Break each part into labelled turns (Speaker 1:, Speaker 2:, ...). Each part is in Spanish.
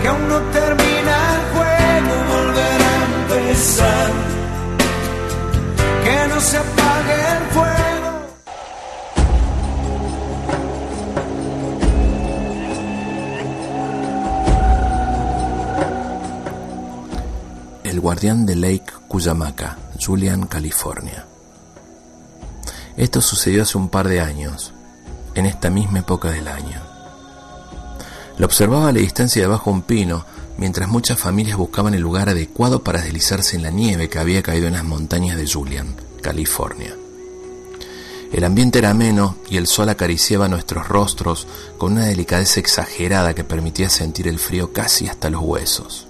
Speaker 1: que aún no termina el juego, volver a empezar, que no se apague el fuego.
Speaker 2: El guardián de Lake Cuyamaca, Julian, California. Esto sucedió hace un par de años, en esta misma época del año. Lo observaba a la distancia debajo de un pino, mientras muchas familias buscaban el lugar adecuado para deslizarse en la nieve que había caído en las montañas de Julian, California. El ambiente era ameno y el sol acariciaba nuestros rostros con una delicadeza exagerada que permitía sentir el frío casi hasta los huesos.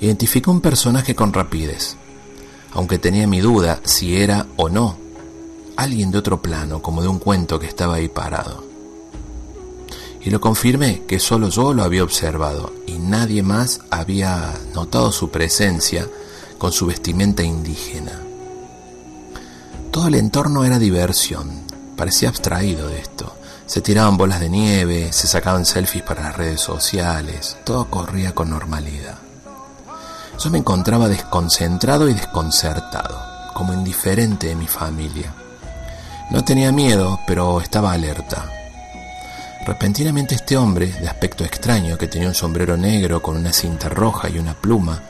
Speaker 2: Identificó un personaje con rapidez, aunque tenía mi duda si era o no alguien de otro plano, como de un cuento que estaba ahí parado y lo confirmé que solo yo lo había observado y nadie más había notado su presencia con su vestimenta indígena. Todo el entorno era diversión, parecía abstraído de esto. Se tiraban bolas de nieve, se sacaban selfies para las redes sociales, todo corría con normalidad. Yo me encontraba desconcentrado y desconcertado, como indiferente de mi familia. No tenía miedo, pero estaba alerta. Repentinamente este hombre, de aspecto extraño, que tenía un sombrero negro con una cinta roja y una pluma,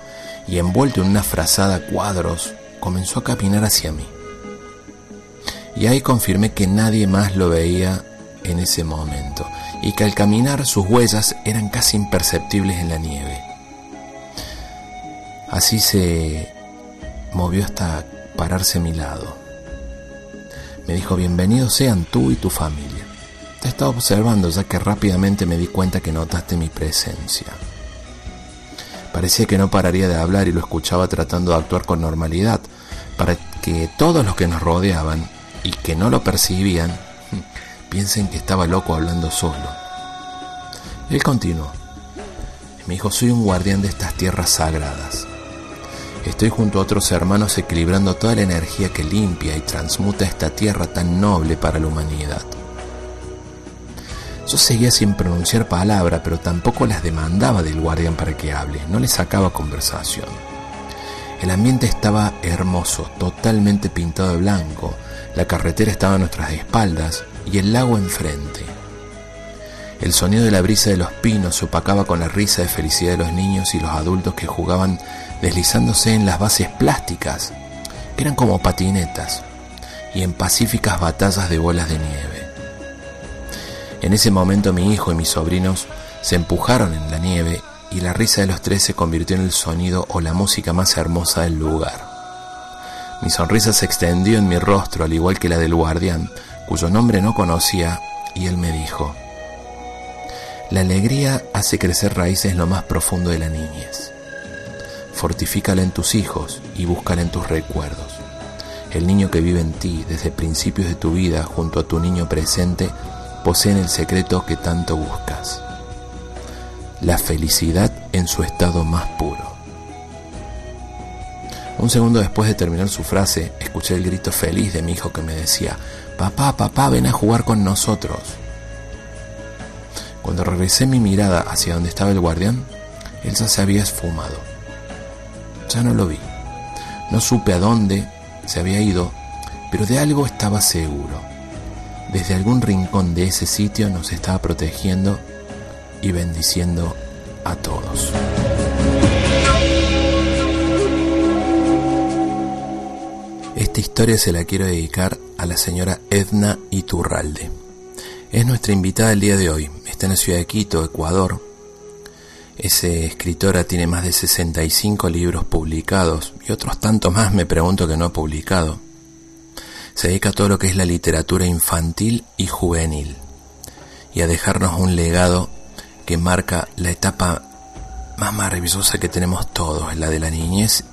Speaker 2: y envuelto en una frazada cuadros, comenzó a caminar hacia mí. Y ahí confirmé que nadie más lo veía en ese momento, y que al caminar sus huellas eran casi imperceptibles en la nieve. Así se movió hasta pararse a mi lado. Me dijo, bienvenidos sean tú y tu familia. Estaba observando ya que rápidamente me di cuenta que notaste mi presencia. Parecía que no pararía de hablar y lo escuchaba tratando de actuar con normalidad para que todos los que nos rodeaban y que no lo percibían piensen que estaba loco hablando solo. Él continuó. Me dijo, soy un guardián de estas tierras sagradas. Estoy junto a otros hermanos equilibrando toda la energía que limpia y transmuta esta tierra tan noble para la humanidad. Yo seguía sin pronunciar palabra, pero tampoco las demandaba del guardián para que hable, no le sacaba conversación. El ambiente estaba hermoso, totalmente pintado de blanco, la carretera estaba a nuestras espaldas y el lago enfrente. El sonido de la brisa de los pinos opacaba con la risa de felicidad de los niños y los adultos que jugaban deslizándose en las bases plásticas, que eran como patinetas, y en pacíficas batallas de bolas de nieve. En ese momento mi hijo y mis sobrinos se empujaron en la nieve y la risa de los tres se convirtió en el sonido o la música más hermosa del lugar. Mi sonrisa se extendió en mi rostro al igual que la del guardián, cuyo nombre no conocía, y él me dijo, La alegría hace crecer raíces en lo más profundo de la niñez. Fortifícala en tus hijos y búscala en tus recuerdos. El niño que vive en ti desde principios de tu vida junto a tu niño presente poseen el secreto que tanto buscas, la felicidad en su estado más puro. Un segundo después de terminar su frase, escuché el grito feliz de mi hijo que me decía, papá, papá, ven a jugar con nosotros. Cuando regresé mi mirada hacia donde estaba el guardián, él ya se había esfumado. Ya no lo vi. No supe a dónde se había ido, pero de algo estaba seguro desde algún rincón de ese sitio nos estaba protegiendo y bendiciendo a todos. Esta historia se la quiero dedicar a la señora Edna Iturralde. Es nuestra invitada el día de hoy. Está en la ciudad de Quito, Ecuador. Esa escritora tiene más de 65 libros publicados y otros tantos más me pregunto que no ha publicado se dedica a todo lo que es la literatura infantil y juvenil y a dejarnos un legado que marca la etapa más maravillosa que tenemos todos, la de la niñez,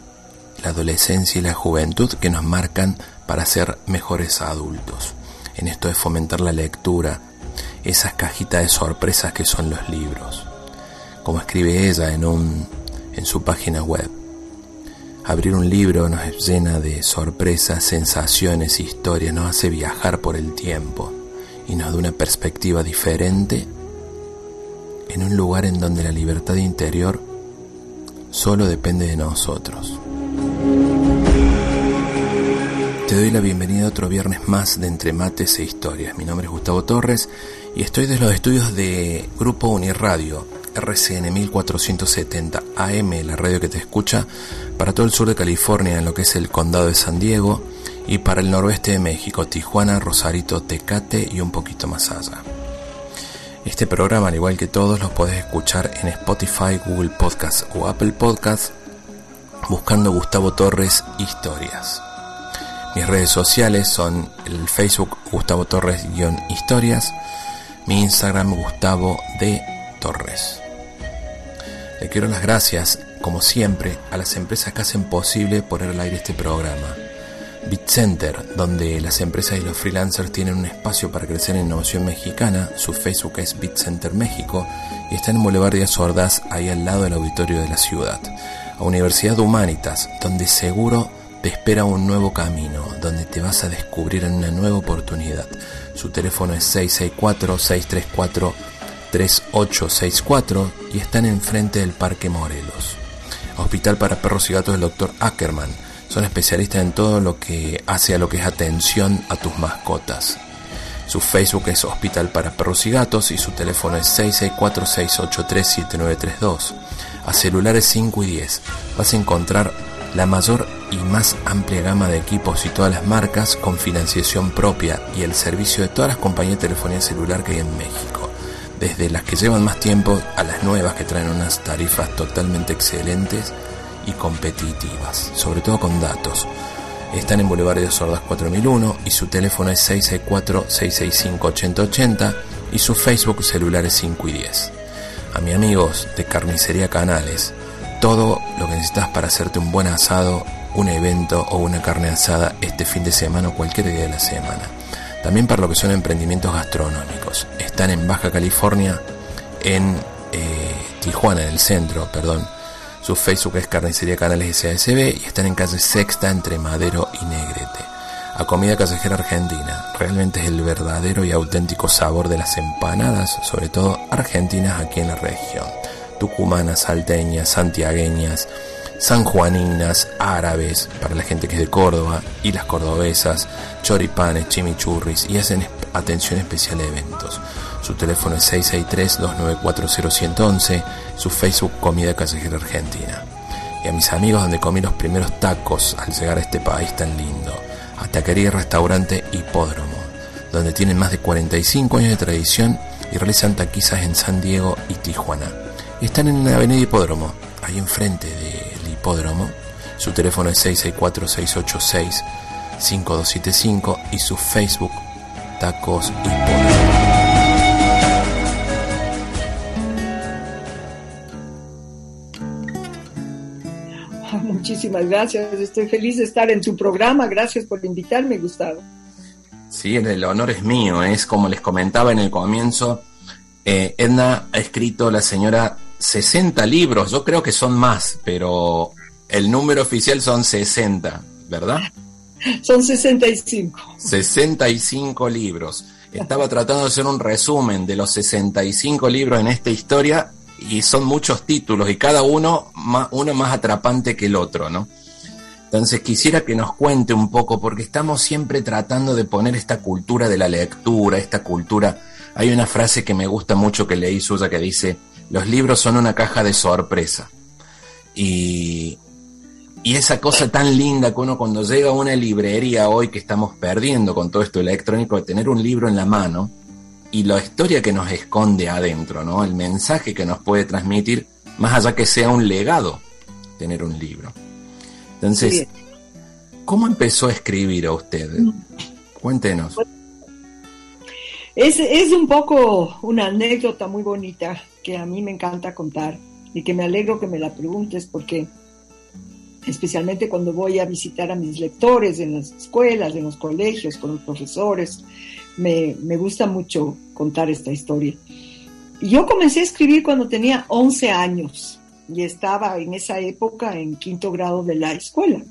Speaker 2: la adolescencia y la juventud que nos marcan para ser mejores adultos. En esto de fomentar la lectura, esas cajitas de sorpresas que son los libros. Como escribe ella en, un, en su página web. Abrir un libro nos llena de sorpresas, sensaciones, historias, nos hace viajar por el tiempo y nos da una perspectiva diferente en un lugar en donde la libertad interior solo depende de nosotros. Te doy la bienvenida a otro viernes más de Entre Mates e Historias. Mi nombre es Gustavo Torres y estoy desde los estudios de Grupo Uniradio, RCN 1470 AM, la radio que te escucha para todo el sur de California, en lo que es el condado de San Diego, y para el noroeste de México, Tijuana, Rosarito, Tecate y un poquito más allá. Este programa, al igual que todos, los podés escuchar en Spotify, Google Podcast o Apple Podcast buscando Gustavo Torres Historias. Mis redes sociales son el Facebook Gustavo Torres-Historias, mi Instagram Gustavo D. Torres. Le quiero las gracias, como siempre, a las empresas que hacen posible poner al aire este programa. BitCenter, donde las empresas y los freelancers tienen un espacio para crecer en innovación mexicana. Su Facebook es BitCenter México y está en Boulevard Díaz Ordaz, ahí al lado del auditorio de la ciudad. A Universidad Humanitas, donde seguro te espera un nuevo camino, donde te vas a descubrir en una nueva oportunidad. Su teléfono es 664-634-3864 y están enfrente del Parque Morelos. Hospital para Perros y Gatos del Dr. Ackerman son especialistas en todo lo que hace a lo que es atención a tus mascotas. Su Facebook es Hospital para Perros y Gatos y su teléfono es 664-683-7932. A celulares 5 y 10 vas a encontrar la mayor y más amplia gama de equipos y todas las marcas con financiación propia y el servicio de todas las compañías de telefonía celular que hay en México. Desde las que llevan más tiempo a las nuevas que traen unas tarifas totalmente excelentes y competitivas, sobre todo con datos. Están en Boulevard de Sordas 4001 y su teléfono es 664-665-8080 y su Facebook celular es 5 y 10. A mis amigos de Carnicería Canales, todo lo que necesitas para hacerte un buen asado, un evento o una carne asada este fin de semana o cualquier día de la semana. También para lo que son emprendimientos gastronómicos. Están en Baja California, en eh, Tijuana, en el centro, perdón su Facebook es Carnicería Canales SASB y están en calle Sexta entre Madero y Negrete. A comida callejera argentina, realmente es el verdadero y auténtico sabor de las empanadas, sobre todo argentinas aquí en la región. Tucumanas, salteñas, santiagueñas, sanjuaninas, árabes, para la gente que es de Córdoba, y las cordobesas, choripanes, chimichurris, y hacen atención especial a eventos. Su teléfono es 663-294-0111, su Facebook Comida Callejera Argentina. Y a mis amigos donde comí los primeros tacos al llegar a este país tan lindo, a Taquería y Restaurante Hipódromo, donde tienen más de 45 años de tradición y realizan taquizas en San Diego y Tijuana. Y están en la avenida Hipódromo, ahí enfrente del hipódromo. Su teléfono es 664-686-5275 y su Facebook Tacos Hipódromo.
Speaker 3: Muchísimas gracias. Estoy feliz de estar en tu programa. Gracias por invitarme, Gustavo.
Speaker 2: Sí, el honor es mío. Es como les comentaba en el comienzo. Eh, Edna ha escrito la señora 60 libros. Yo creo que son más, pero el número oficial son 60, ¿verdad?
Speaker 3: Son 65.
Speaker 2: 65 libros. Estaba tratando de hacer un resumen de los 65 libros en esta historia y son muchos títulos y cada uno más, uno más atrapante que el otro, ¿no? Entonces quisiera que nos cuente un poco, porque estamos siempre tratando de poner esta cultura de la lectura, esta cultura. Hay una frase que me gusta mucho que leí suya que dice, los libros son una caja de sorpresa. Y, y esa cosa tan linda que uno cuando llega a una librería hoy que estamos perdiendo con todo esto electrónico, de tener un libro en la mano, y la historia que nos esconde adentro, ¿no? El mensaje que nos puede transmitir, más allá que sea un legado, tener un libro. Entonces, ¿cómo empezó a escribir a usted? Cuéntenos.
Speaker 3: Es, es un poco una anécdota muy bonita que a mí me encanta contar. y que me alegro que me la preguntes porque especialmente cuando voy a visitar a mis lectores en las escuelas, en los colegios, con los profesores, me, me gusta mucho contar esta historia. Yo comencé a escribir cuando tenía 11 años y estaba en esa época en quinto grado de la escuela.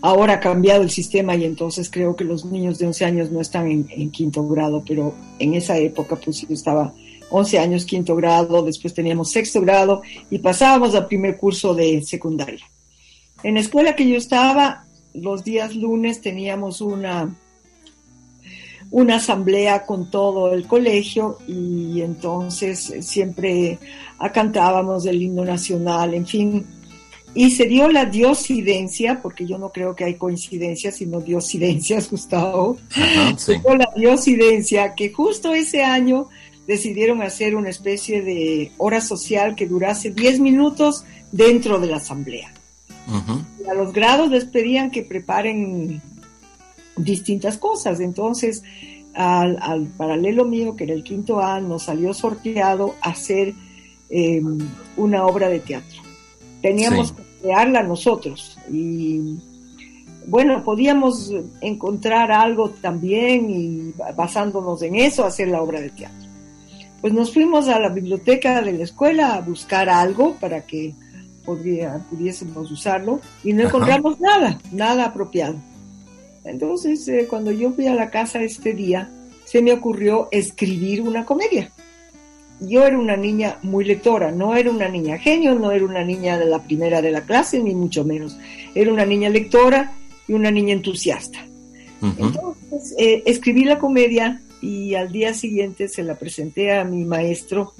Speaker 3: Ahora ha cambiado el sistema y entonces creo que los niños de 11 años no están en, quinto grado, pero en esa época pues yo estaba 11 años quinto grado, después teníamos sexto grado y pasábamos al primer curso de secundaria. En la escuela que yo estaba, los días lunes teníamos una una asamblea con todo el colegio y entonces siempre cantábamos el himno nacional, en fin. Y se dio la diosidencia, porque yo no creo que hay coincidencias, sino diosidencias, Gustavo. Se dio la diosidencia que justo ese año decidieron hacer una especie de hora social que durase 10 minutos dentro de la asamblea. a los grados les pedían que preparen distintas cosas. Entonces, al, paralelo mío, que era el quinto A, nos salió sorteado hacer em, una obra de teatro. Teníamos que crearla nosotros y bueno, podíamos encontrar algo también y basándonos en eso hacer la obra de teatro. Pues nos fuimos a la biblioteca de la escuela a buscar algo para que pudiésemos usarlo y no encontramos nada, nada apropiado. Entonces, eh, cuando yo fui a la casa este día, se me ocurrió escribir una comedia. Yo era una niña muy lectora, no era una niña genio, no era una niña de la primera de la clase, ni mucho menos. Era una niña lectora y una niña entusiasta. Entonces, eh, escribí la comedia y al día siguiente se la presenté a mi maestro.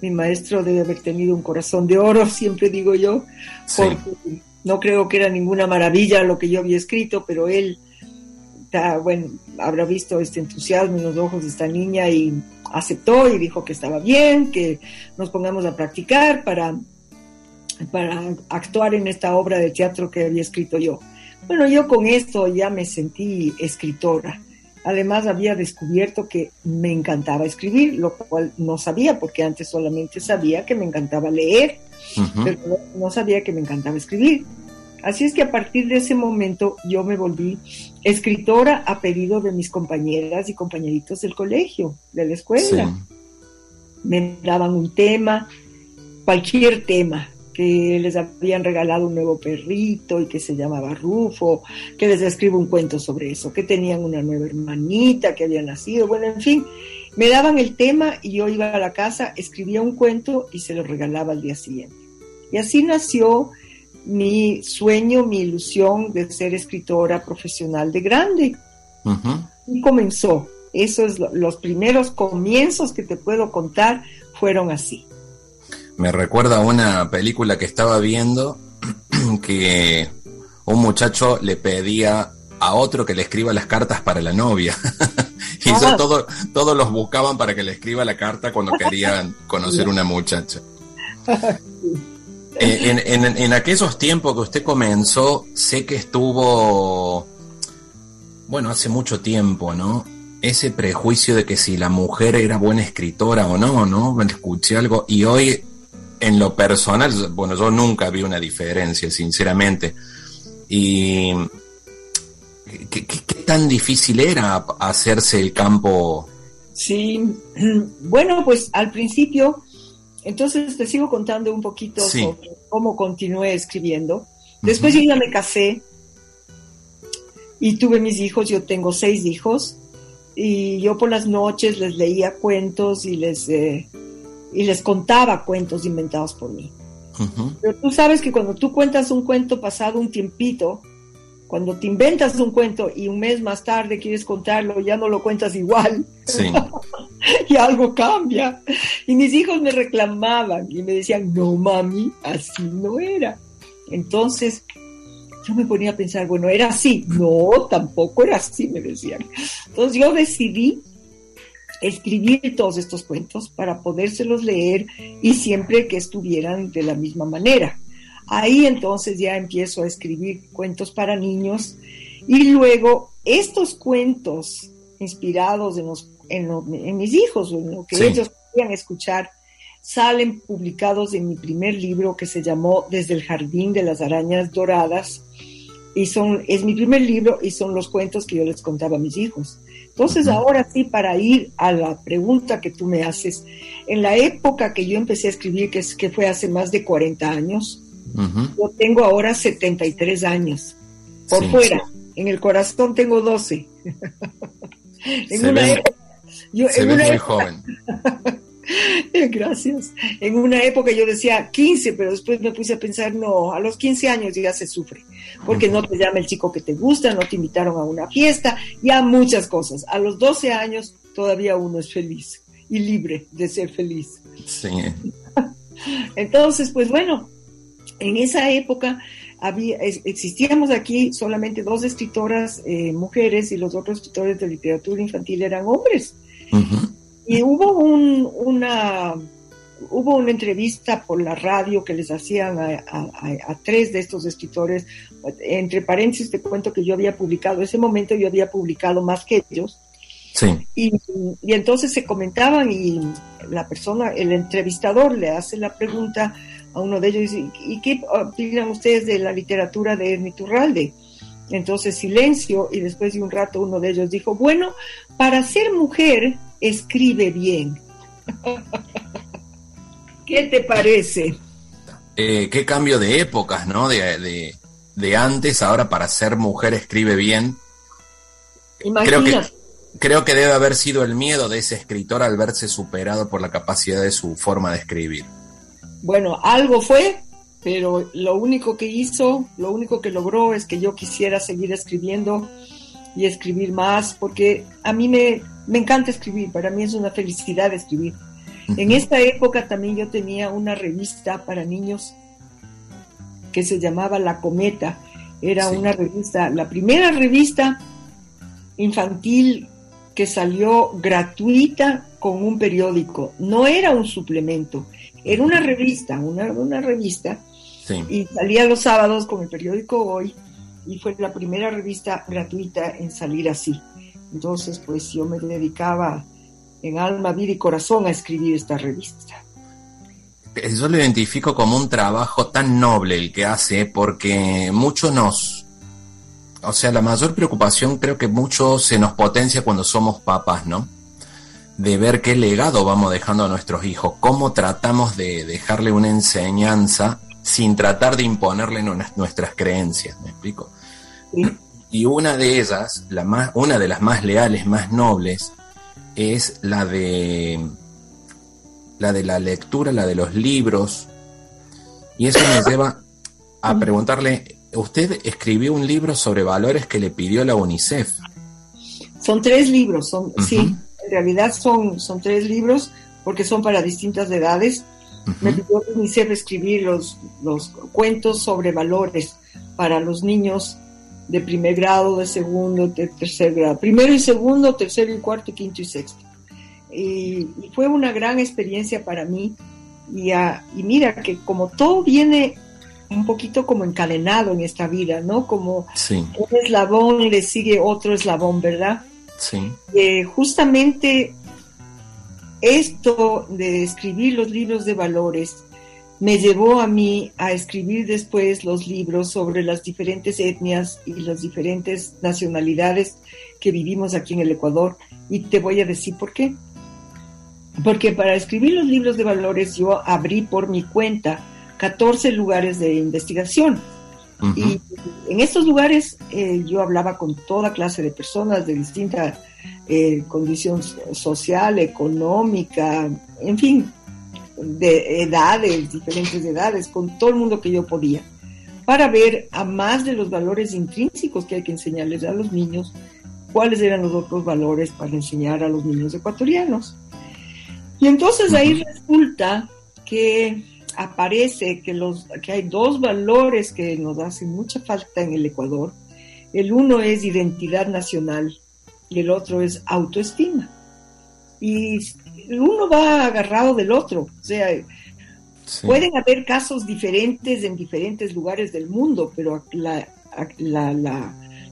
Speaker 3: Mi maestro debe haber tenido un corazón de oro, siempre digo yo, porque no creo que era ninguna maravilla lo que yo había escrito, pero él bueno, habrá visto este entusiasmo en los ojos de esta niña y aceptó y dijo que estaba bien, que nos pongamos a practicar para, para actuar en esta obra de teatro que había escrito yo. Bueno, yo con esto ya me sentí escritora. Además había descubierto que me encantaba escribir, lo cual no sabía porque antes solamente sabía que me encantaba leer, pero no sabía que me encantaba escribir. Así es que a partir de ese momento yo me volví escritora a pedido de mis compañeras y compañeritos del colegio, de la escuela. Me daban un tema, cualquier tema, que les habían regalado un nuevo perrito y que se llamaba Rufo, que les escribo un cuento sobre eso, que tenían una nueva hermanita que había nacido, bueno, en fin, me daban el tema y yo iba a la casa, escribía un cuento y se lo regalaba al día siguiente. Y así nació mi sueño, mi ilusión de ser escritora profesional de grande. Y comenzó. Esos los primeros comienzos que te puedo contar fueron así.
Speaker 2: Me recuerda a una película que estaba viendo que un muchacho le pedía a otro que le escriba las cartas para la novia. y ah. todos los buscaban para que le escriba la carta cuando querían conocer una muchacha. Eh, en, aquellos tiempos que usted comenzó, sé que estuvo, bueno, hace mucho tiempo, ¿no? Ese prejuicio de que si la mujer era buena escritora o no, ¿no? Escuché algo y hoy, en lo personal, bueno, yo nunca vi una diferencia, sinceramente. Y ¿qué, tan difícil era hacerse el campo?
Speaker 3: Sí, bueno, pues al principio entonces te sigo contando un poquito sobre cómo continué escribiendo. Después yo ya me casé y tuve mis hijos, yo tengo seis hijos, y yo por las noches les leía cuentos y les, eh, y les contaba cuentos inventados por mí. Pero tú sabes que cuando tú cuentas un cuento pasado un tiempito, cuando te inventas un cuento y un mes más tarde quieres contarlo, ya no lo cuentas igual. Sí. y algo cambia. Y mis hijos me reclamaban y me decían, no, mami, así no era. Entonces, yo me ponía a pensar, bueno, era así. No, tampoco era así, me decían. Entonces yo decidí escribir todos estos cuentos para podérselos leer y siempre que estuvieran de la misma manera. Ahí entonces ya empiezo a escribir cuentos para niños y luego estos cuentos inspirados en, los, en, mis hijos, en lo que ellos querían escuchar, salen publicados en mi primer libro que se llamó Desde el Jardín de las Arañas Doradas. Y son, es mi primer libro y son los cuentos que yo les contaba a mis hijos. Entonces, ahora sí, para ir a la pregunta que tú me haces, en la época que yo empecé a escribir, que, es, que fue hace más de 40 años, yo tengo ahora 73 años. Por fuera, en el corazón tengo 12.
Speaker 2: en se una época, yo, en una muy joven.
Speaker 3: Gracias. En una época yo decía 15, pero después me puse a pensar, no, a los 15 años ya se sufre, porque no te llama el chico que te gusta, no te invitaron a una fiesta, ya muchas cosas. A los 12 años todavía uno es feliz y libre de ser feliz.
Speaker 2: Sí.
Speaker 3: Entonces, pues bueno, en esa época había, existíamos aquí solamente dos escritoras eh, mujeres y los otros escritores de literatura infantil eran hombres. Y hubo un, una hubo una entrevista por la radio que les hacían a, tres de estos escritores. Entre paréntesis te cuento que yo había publicado, ese momento yo había publicado más que ellos.
Speaker 2: Sí.
Speaker 3: Y, y, entonces se comentaban y la persona, el entrevistador le hace la pregunta a uno de ellos y ¿y qué opinan ustedes de la literatura de Ermiturralde? Entonces silencio y después de un rato uno de ellos dijo, bueno, para ser mujer escribe bien. ¿Qué te parece?
Speaker 2: Eh, qué cambio de épocas, ¿no? De, de, antes, ahora para ser mujer escribe bien. Creo que, creo que debe haber sido el miedo de ese escritor al verse superado por la capacidad de su forma de escribir.
Speaker 3: Bueno, algo fue, pero lo único que hizo, lo único que logró es que yo quisiera seguir escribiendo y escribir más, porque a mí me, me encanta escribir, para mí es una felicidad escribir. En esta época también yo tenía una revista para niños que se llamaba La Cometa. Era una revista, la primera revista infantil que salió gratuita con un periódico. No era un suplemento, era una revista, una, una revista. Y salía los sábados con el periódico Hoy y fue la primera revista gratuita en salir así. Entonces, pues yo me dedicaba en alma, vida y corazón a escribir esta revista.
Speaker 2: Yo lo identifico como un trabajo tan noble el que hace porque mucho nos... O sea, la mayor preocupación creo que mucho se nos potencia cuando somos papás, ¿no? De ver qué legado vamos dejando a nuestros hijos, cómo tratamos de dejarle una enseñanza sin tratar de imponerle nuestras creencias, ¿me explico? Y una de ellas, la más, una de las más leales, más nobles, es la de la de la lectura, la de los libros. Y eso me lleva a preguntarle, usted escribió un libro sobre valores que le pidió la UNICEF.
Speaker 3: Son tres libros, son, sí, en realidad son, son tres libros porque son para distintas edades. Me pidió la UNICEF escribir los, los cuentos sobre valores para los niños de primer grado, de segundo, de tercer grado, primero y segundo, tercero y cuarto, y quinto y sexto. Y, fue una gran experiencia para mí. Y, y, mira que como todo viene un poquito como encadenado en esta vida, ¿no? Como un eslabón le sigue otro eslabón, ¿verdad?
Speaker 2: Sí.
Speaker 3: Eh, justamente esto de escribir los libros de valores me llevó a mí a escribir después los libros sobre las diferentes etnias y las diferentes nacionalidades que vivimos aquí en el Ecuador. Y te voy a decir por qué. Porque para escribir los libros de valores yo abrí por mi cuenta 14 lugares de investigación. Y en estos lugares eh, yo hablaba con toda clase de personas de distinta eh, condición social, económica, en fin, de edades, diferentes edades, con todo el mundo que yo podía, para ver a más de los valores intrínsecos que hay que enseñarles a los niños, cuáles eran los otros valores para enseñar a los niños ecuatorianos. Y entonces ahí resulta que aparece que, los, que hay dos valores que nos hacen mucha falta en el Ecuador. El uno es identidad nacional y el otro es autoestima. Y uno va agarrado del otro. O sea, pueden haber casos diferentes en diferentes lugares del mundo, pero la,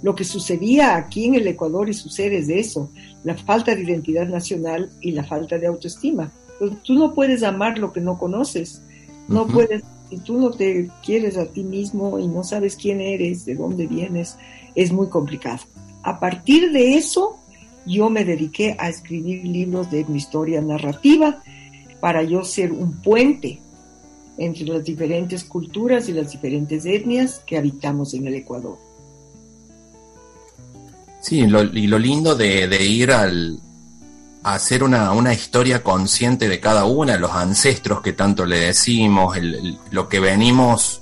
Speaker 3: lo que sucedía aquí en el Ecuador y sucede es eso, la falta de identidad nacional y la falta de autoestima. tú no puedes amar lo que no conoces. No puedes, si tú no te quieres a ti mismo y no sabes quién eres, de dónde vienes, es muy complicado. A partir de eso, yo me dediqué a escribir libros de mi historia narrativa para yo ser un puente entre las diferentes culturas y las diferentes etnias que habitamos en el Ecuador.
Speaker 2: Sí, y lo lindo de, ir al, a hacer una, historia consciente de cada una, los ancestros que tanto le decimos, lo que venimos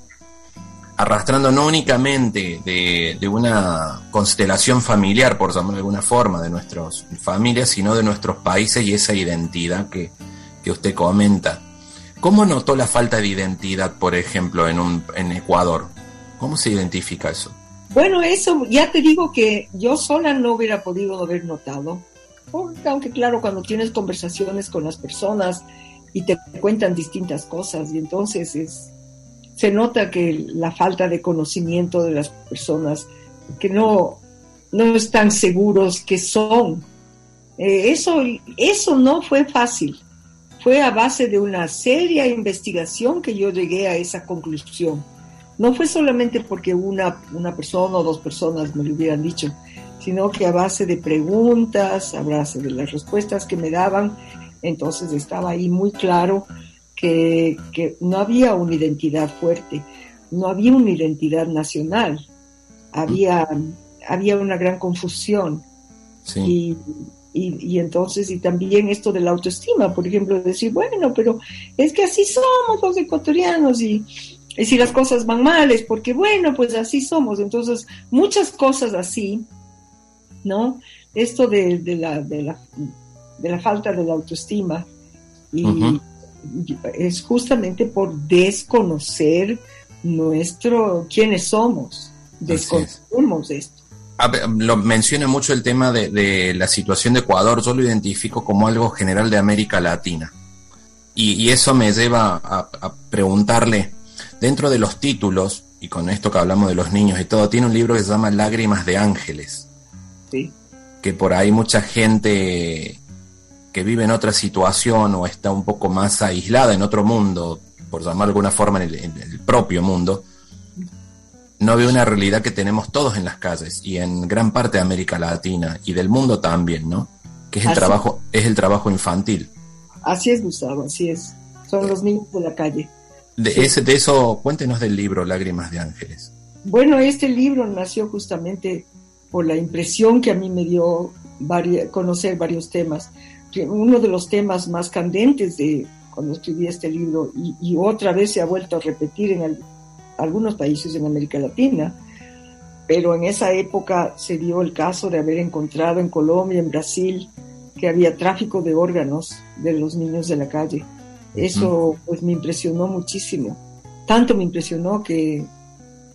Speaker 2: arrastrando no únicamente de, una constelación familiar, por llamarlo de alguna forma, de nuestras familias, sino de nuestros países y esa identidad que, que usted comenta. ¿Cómo notó la falta de identidad, por ejemplo, en, un, en Ecuador? ¿Cómo se identifica eso?
Speaker 3: Bueno, eso ya te digo que yo sola no hubiera podido haber notado. aunque claro, cuando tienes conversaciones con las personas y te cuentan distintas cosas, y entonces es, se nota que la falta de conocimiento de las personas, que no, no están seguros que son. Eh, eso, eso no fue fácil. Fue a base de una seria investigación que yo llegué a esa conclusión. No fue solamente porque una, una persona o dos personas me lo hubieran dicho, sino que a base de preguntas, a base de las respuestas que me daban, entonces estaba ahí muy claro que, no había una identidad fuerte, no había una identidad nacional, había, había una gran confusión. Sí. Y, entonces, y también esto de la autoestima, por ejemplo, decir, bueno, pero es que así somos los ecuatorianos y, si las cosas van mal es porque, bueno, pues así somos. Entonces, muchas cosas así, ¿no? Esto de, la, de, la, de la falta de la autoestima y, es justamente por desconocer nuestro, quiénes somos, desconocemos esto
Speaker 2: lo menciona mucho el tema de, la situación de Ecuador, yo lo identifico como algo general de América Latina. Y, eso me lleva a, preguntarle, dentro de los títulos, y con esto que hablamos de los niños y todo, tiene un libro que se llama Lágrimas de Ángeles.
Speaker 3: Sí.
Speaker 2: Que por ahí mucha gente que vive en otra situación o está un poco más aislada en otro mundo, por llamar de alguna forma en el propio mundo, no ve una realidad que tenemos todos en las calles y en gran parte de América Latina y del mundo también, ¿no? Que es el trabajo, es el trabajo infantil.
Speaker 3: Así es, Gustavo, así es. Son los niños de la calle.
Speaker 2: De, ese, de eso, cuéntenos del libro Lágrimas de Ángeles.
Speaker 3: Bueno, este libro nació justamente por la impresión que a mí me dio conocer varios temas. Uno de los temas más candentes de cuando escribí este libro y, y otra vez se ha vuelto a repetir en el, algunos países en América Latina, pero en esa época se dio el caso de haber encontrado en Colombia, en Brasil, que había tráfico de órganos de los niños de la calle. Eso pues me impresionó muchísimo. Tanto me impresionó que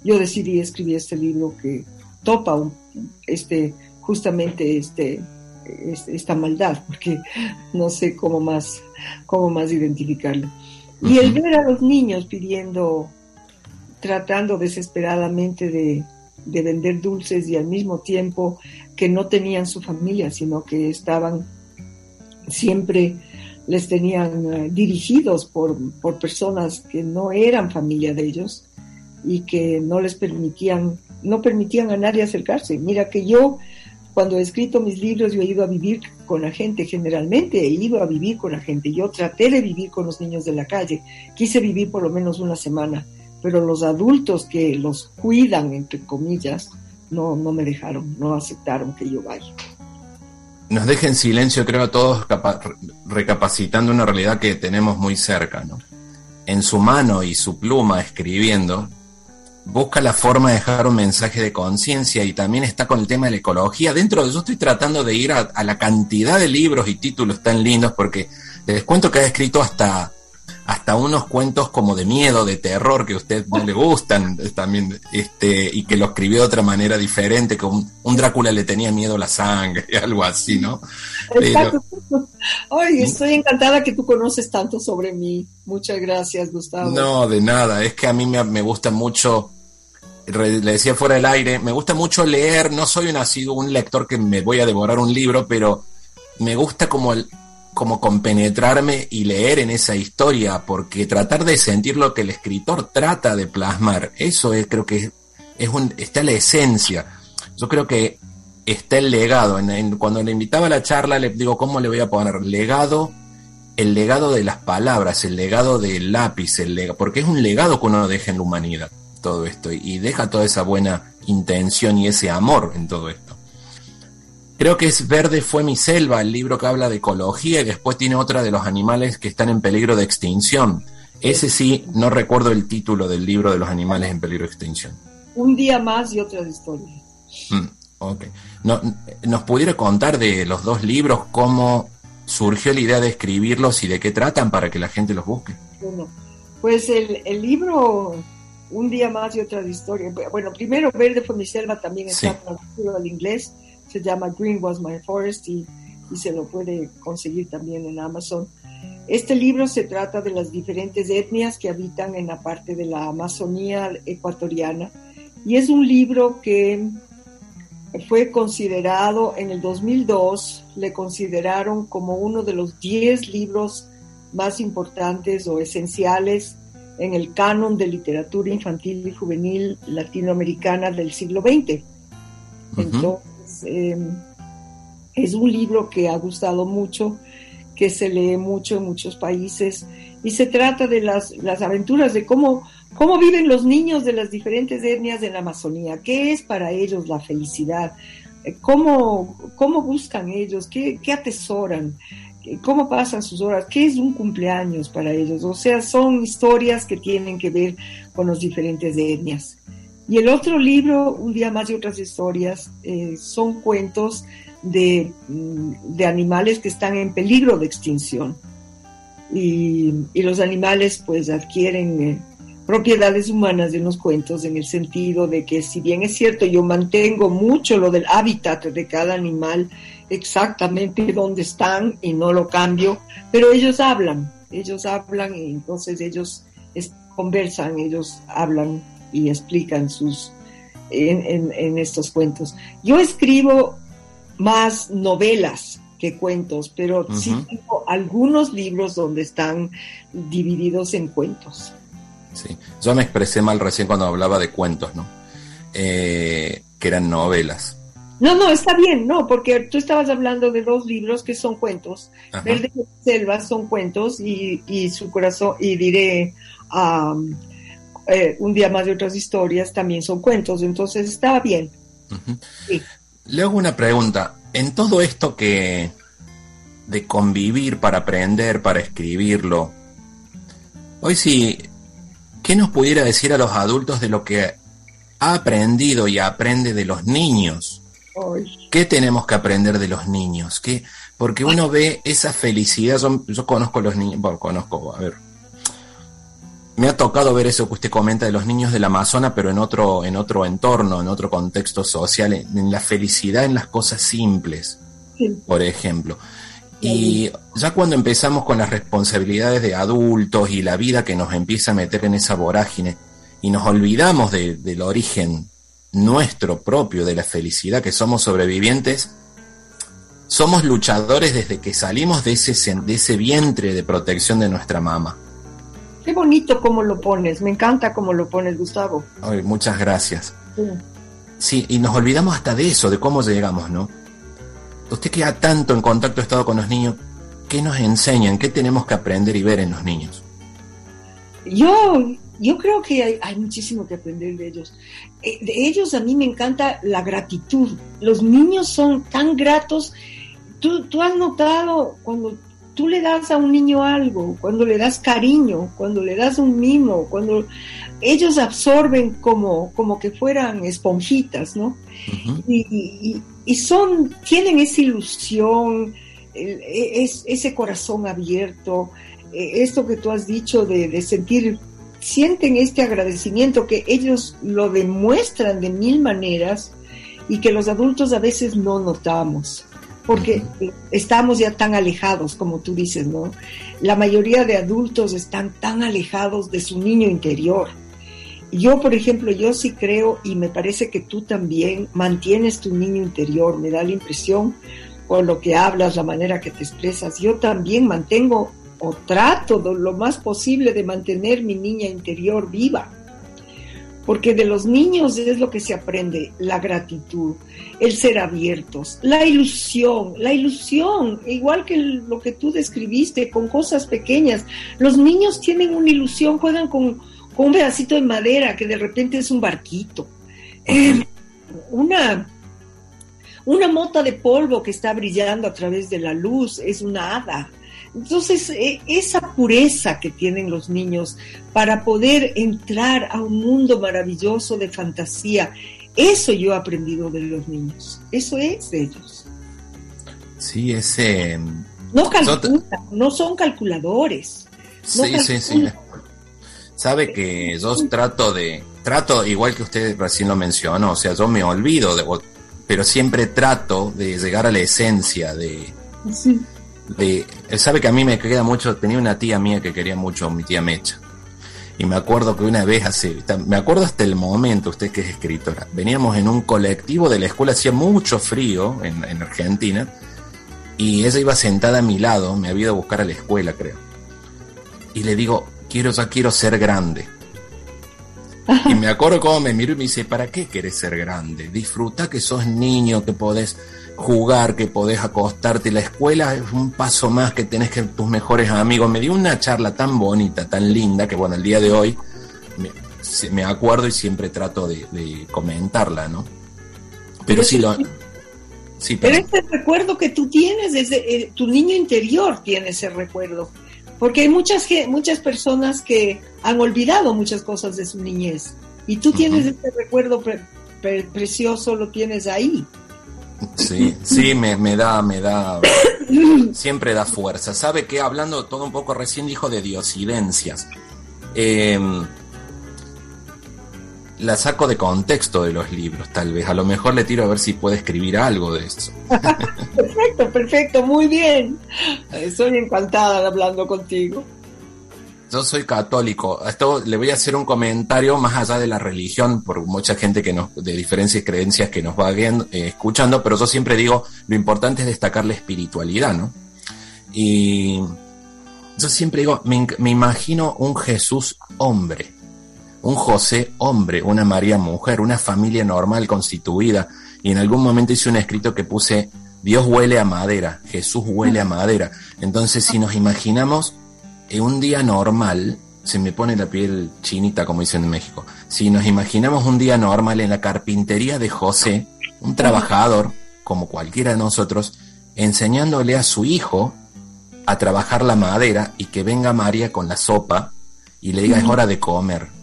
Speaker 3: yo decidí escribir este libro que topa este, justamente este, esta maldad, porque no sé cómo más, cómo más identificarlo. Y el ver a los niños pidiendo tratando desesperadamente de, vender dulces y al mismo tiempo que no tenían su familia, sino que estaban siempre les tenían eh, dirigidos por, por, personas que no eran familia de ellos y que no les permitían, no permitían a nadie acercarse. Mira que yo, cuando he escrito mis libros, yo he ido a vivir con la gente, generalmente he ido a vivir con la gente. Yo traté de vivir con los niños de la calle, quise vivir por lo menos una semana pero los adultos que los cuidan, entre comillas, no, no me dejaron, no aceptaron que yo vaya.
Speaker 2: Nos deja en silencio, creo, a todos recapacitando una realidad que tenemos muy cerca, ¿no? En su mano y su pluma escribiendo, busca la forma de dejar un mensaje de conciencia y también está con el tema de la ecología. Dentro de eso estoy tratando de ir a, a, la cantidad de libros y títulos tan lindos porque les cuento que ha escrito hasta hasta unos cuentos como de miedo, de terror que a usted no le gustan también, este, y que lo escribió de otra manera diferente, que un, Drácula le tenía miedo a la sangre, algo así, ¿no?
Speaker 3: Exacto. Ay, estoy encantada que tú conoces tanto sobre mí. Muchas gracias, Gustavo.
Speaker 2: No, de nada, es que a mí me, me gusta mucho, le decía fuera del aire, me gusta mucho leer, no soy un, un lector que me voy a devorar un libro, pero me gusta como el, como compenetrarme y leer en esa historia, porque tratar de sentir lo que el escritor trata de plasmar, eso es, creo que es, un, está la esencia. Yo creo que está el legado. cuando le invitaba a la charla, le digo, ¿cómo le voy a poner? Legado, el legado de las palabras, el legado del lápiz, el porque es un legado que uno deja en la humanidad, todo esto, y deja toda esa buena intención y ese amor en todo esto. Creo que es Verde fue mi selva, el libro que habla de ecología, y después tiene otra de los animales que están en peligro de extinción. Ese sí, no recuerdo el título del libro de los animales en peligro de extinción.
Speaker 3: Un día más y otras historias.
Speaker 2: Mm, ok. No, ¿Nos pudiera contar de los dos libros cómo surgió la idea de escribirlos y de qué tratan para que la gente los busque?
Speaker 3: Bueno, pues el, el libro Un día más y otras historias. Bueno, primero Verde fue mi selva también está traducido al inglés se llama Green Was My Forest y, se lo puede conseguir también en Amazon. Este libro se trata de las diferentes etnias que habitan en la parte de la Amazonía ecuatoriana y es un libro que fue considerado en el 2002, le consideraron como uno de los 10 libros más importantes o esenciales en el canon de literatura infantil y juvenil latinoamericana del siglo XX. Entonces, Em, es un libro que ha gustado mucho, que se lee mucho en muchos países y se trata de las, las aventuras de cómo, cómo viven los niños de las diferentes etnias de la Amazonía, qué es para ellos la felicidad, eh, cómo, cómo buscan ellos, qué, qué atesoran, cómo pasan sus horas, qué es un cumpleaños para ellos. O sea, son historias que tienen que ver con las diferentes etnias. Y el otro libro, Un día más y otras historias, eh, son cuentos de, mm, de, animales que están en peligro de extinción. Y, y los animales pues adquieren eh, propiedades humanas de los cuentos en el sentido de que si bien es cierto yo mantengo mucho lo del hábitat de cada animal, exactamente dónde están y no lo cambio, pero ellos hablan, ellos hablan y entonces ellos conversan, ellos hablan y explican sus en, estos cuentos. Yo escribo más novelas que cuentos, pero sí tengo algunos libros donde están divididos en cuentos.
Speaker 2: Sí, yo me expresé mal recién cuando hablaba de cuentos, ¿no? Eh, que eran novelas.
Speaker 3: No, no, está bien, no, porque tú estabas hablando de dos libros que son cuentos. Verde Selva son cuentos y, y, su corazón, y diré, eh, un día más de otras historias también son cuentos, entonces estaba bien.
Speaker 2: Le hago una pregunta. En todo esto que de convivir para aprender, para escribirlo, hoy sí, ¿qué nos pudiera decir a los adultos de lo que ha aprendido y aprende de los niños? ¿Qué tenemos que aprender de los niños? ¿Qué? Porque uno ve esa felicidad, yo, yo conozco a los niños, bueno, conozco, a ver, me ha tocado ver eso que usted comenta de los niños del Amazonas, pero en otro, en otro entorno, en otro contexto social, en, la felicidad en las cosas simples, por ejemplo. Y ya cuando empezamos con las responsabilidades de adultos y la vida que nos empieza a meter en esa vorágine y nos olvidamos del origen nuestro propio, de la felicidad, que somos sobrevivientes, somos luchadores desde que salimos de ese, de ese vientre de protección de nuestra mamá.
Speaker 3: Qué bonito cómo lo pones, me encanta cómo lo pones, Gustavo.
Speaker 2: Ay, muchas gracias. Sí. y nos olvidamos hasta de eso, de cómo llegamos, ¿no? Usted que ha tanto en contacto estado con los niños, ¿qué nos enseñan? ¿Qué tenemos que aprender y ver en los niños?
Speaker 3: Yo, yo creo que hay, muchísimo que aprender de ellos. Eh, de ellos a mí me encanta la gratitud. Los niños son tan gratos. Tú, tú has notado cuando tú le das a un niño algo, cuando le das cariño, cuando le das un mimo, cuando ellos absorben como, como que fueran esponjitas, ¿no? y, son, tienen esa ilusión, es, ese corazón abierto, e, esto que tú has dicho de, de sentir, sienten este agradecimiento que ellos lo demuestran de mil maneras y que los adultos a veces no notamos porque estamos ya tan alejados, como tú dices, ¿no? La mayoría de adultos están tan alejados de su niño interior. Yo, por ejemplo, yo sí creo, y me parece que tú también mantienes tu niño interior, me da la impresión, con lo que hablas, la manera que te expresas. Yo también mantengo o trato lo más posible de mantener mi niña interior viva. Porque de los niños es lo que se aprende, la gratitud, el ser abiertos, la ilusión, la ilusión, igual que lo que tú describiste, con cosas pequeñas. Los niños tienen una ilusión, juegan con, un pedacito de madera que de repente es un barquito. Eh, una, una mota de polvo que está brillando a través de la luz es una hada. Entonces, e, esa pureza que tienen los niños para poder entrar a un mundo maravilloso de fantasía, eso yo he aprendido de los niños, eso es de ellos.
Speaker 2: Sí, ese...
Speaker 3: No calculan, no son calculadores.
Speaker 2: sí, sí, sí. Sabe que yo trato de, trato, igual que usted recién lo mencionó, o sea, yo me olvido, de, pero siempre trato de llegar a la esencia de, sí de, él sabe que a mí me queda mucho, tenía una tía mía que quería mucho, mi tía Mecha. Y me acuerdo que una vez así, me acuerdo hasta el momento, usted que es escritora, veníamos en un colectivo de la escuela, hacía mucho frío en, Argentina, y ella iba sentada a mi lado, me había ido a buscar a la escuela, creo. Y le digo, quiero, ya quiero ser grande. Y me acuerdo cómo me miró y me dice, ¿para qué querés ser grande? Disfruta que sos niño, que podés jugar, que podés acostarte. La escuela es un paso más que tenés que tus mejores amigos. Me dio una charla tan bonita, tan linda, que bueno, el día de hoy me, acuerdo y siempre trato de, comentarla, ¿no? Pero, sí lo...
Speaker 3: Sí, pero ese recuerdo que tú tienes, desde eh, tu niño interior tiene ese recuerdo. Porque hay muchas, muchas personas que han olvidado muchas cosas de su niñez. Y tú tienes ese recuerdo precioso, lo tienes ahí.
Speaker 2: Sí, sí, me, da, me da, siempre da fuerza. ¿Sabe que Hablando todo un poco, recién dijo de diosidencias. Em, la saco de contexto de los libros, tal vez. A lo mejor le tiro a ver si puede escribir algo de eso.
Speaker 3: perfecto, perfecto, muy bien. Estoy encantada hablando contigo
Speaker 2: yo soy católico. Esto le voy a hacer un comentario más allá de la religión, por mucha gente que nos, de diferentes creencias que nos va eh, escuchando, pero yo siempre digo, lo importante es destacar la espiritualidad, ¿no? Y yo siempre digo, me, me imagino un Jesús hombre, un José hombre, una María mujer, una familia normal constituida. Y en algún momento hice un escrito que puse, Dios huele a madera, Jesús huele a madera. Entonces, si nos imaginamos en un día normal, se me pone la piel chinita, como dicen en México. Si nos imaginamos un día normal en la carpintería de José, un trabajador, como cualquiera de nosotros, enseñándole a su hijo a trabajar la madera y que venga María con la sopa y le diga es hora de comer.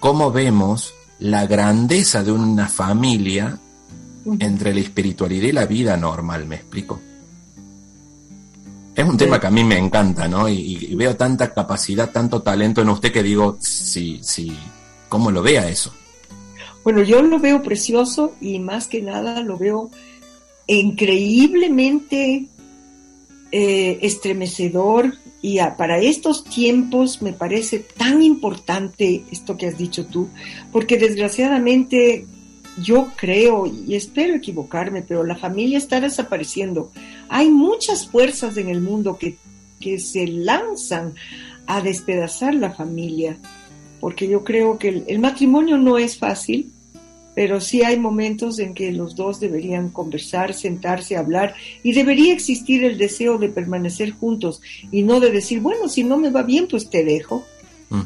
Speaker 2: ¿Cómo vemos la grandeza de una familia entre la espiritualidad y la vida normal? ¿Me explico? Es un tema que a mí me encanta, ¿no? Y, veo tanta capacidad, tanto talento en usted que digo, sí, sí, ¿cómo lo vea eso?
Speaker 3: Bueno, yo lo veo precioso y más que nada lo veo increíblemente eh, estremecedor y para estos tiempos me parece tan importante esto que has dicho tú, porque desgraciadamente yo creo y espero equivocarme, pero la familia está desapareciendo. Hay muchas fuerzas en el mundo que, que se lanzan a despedazar la familia, porque yo creo que el, matrimonio no es fácil, pero sí hay momentos en que los dos deberían conversar, sentarse, hablar y debería existir el deseo de permanecer juntos y no de decir, bueno, si no me va bien, pues te dejo.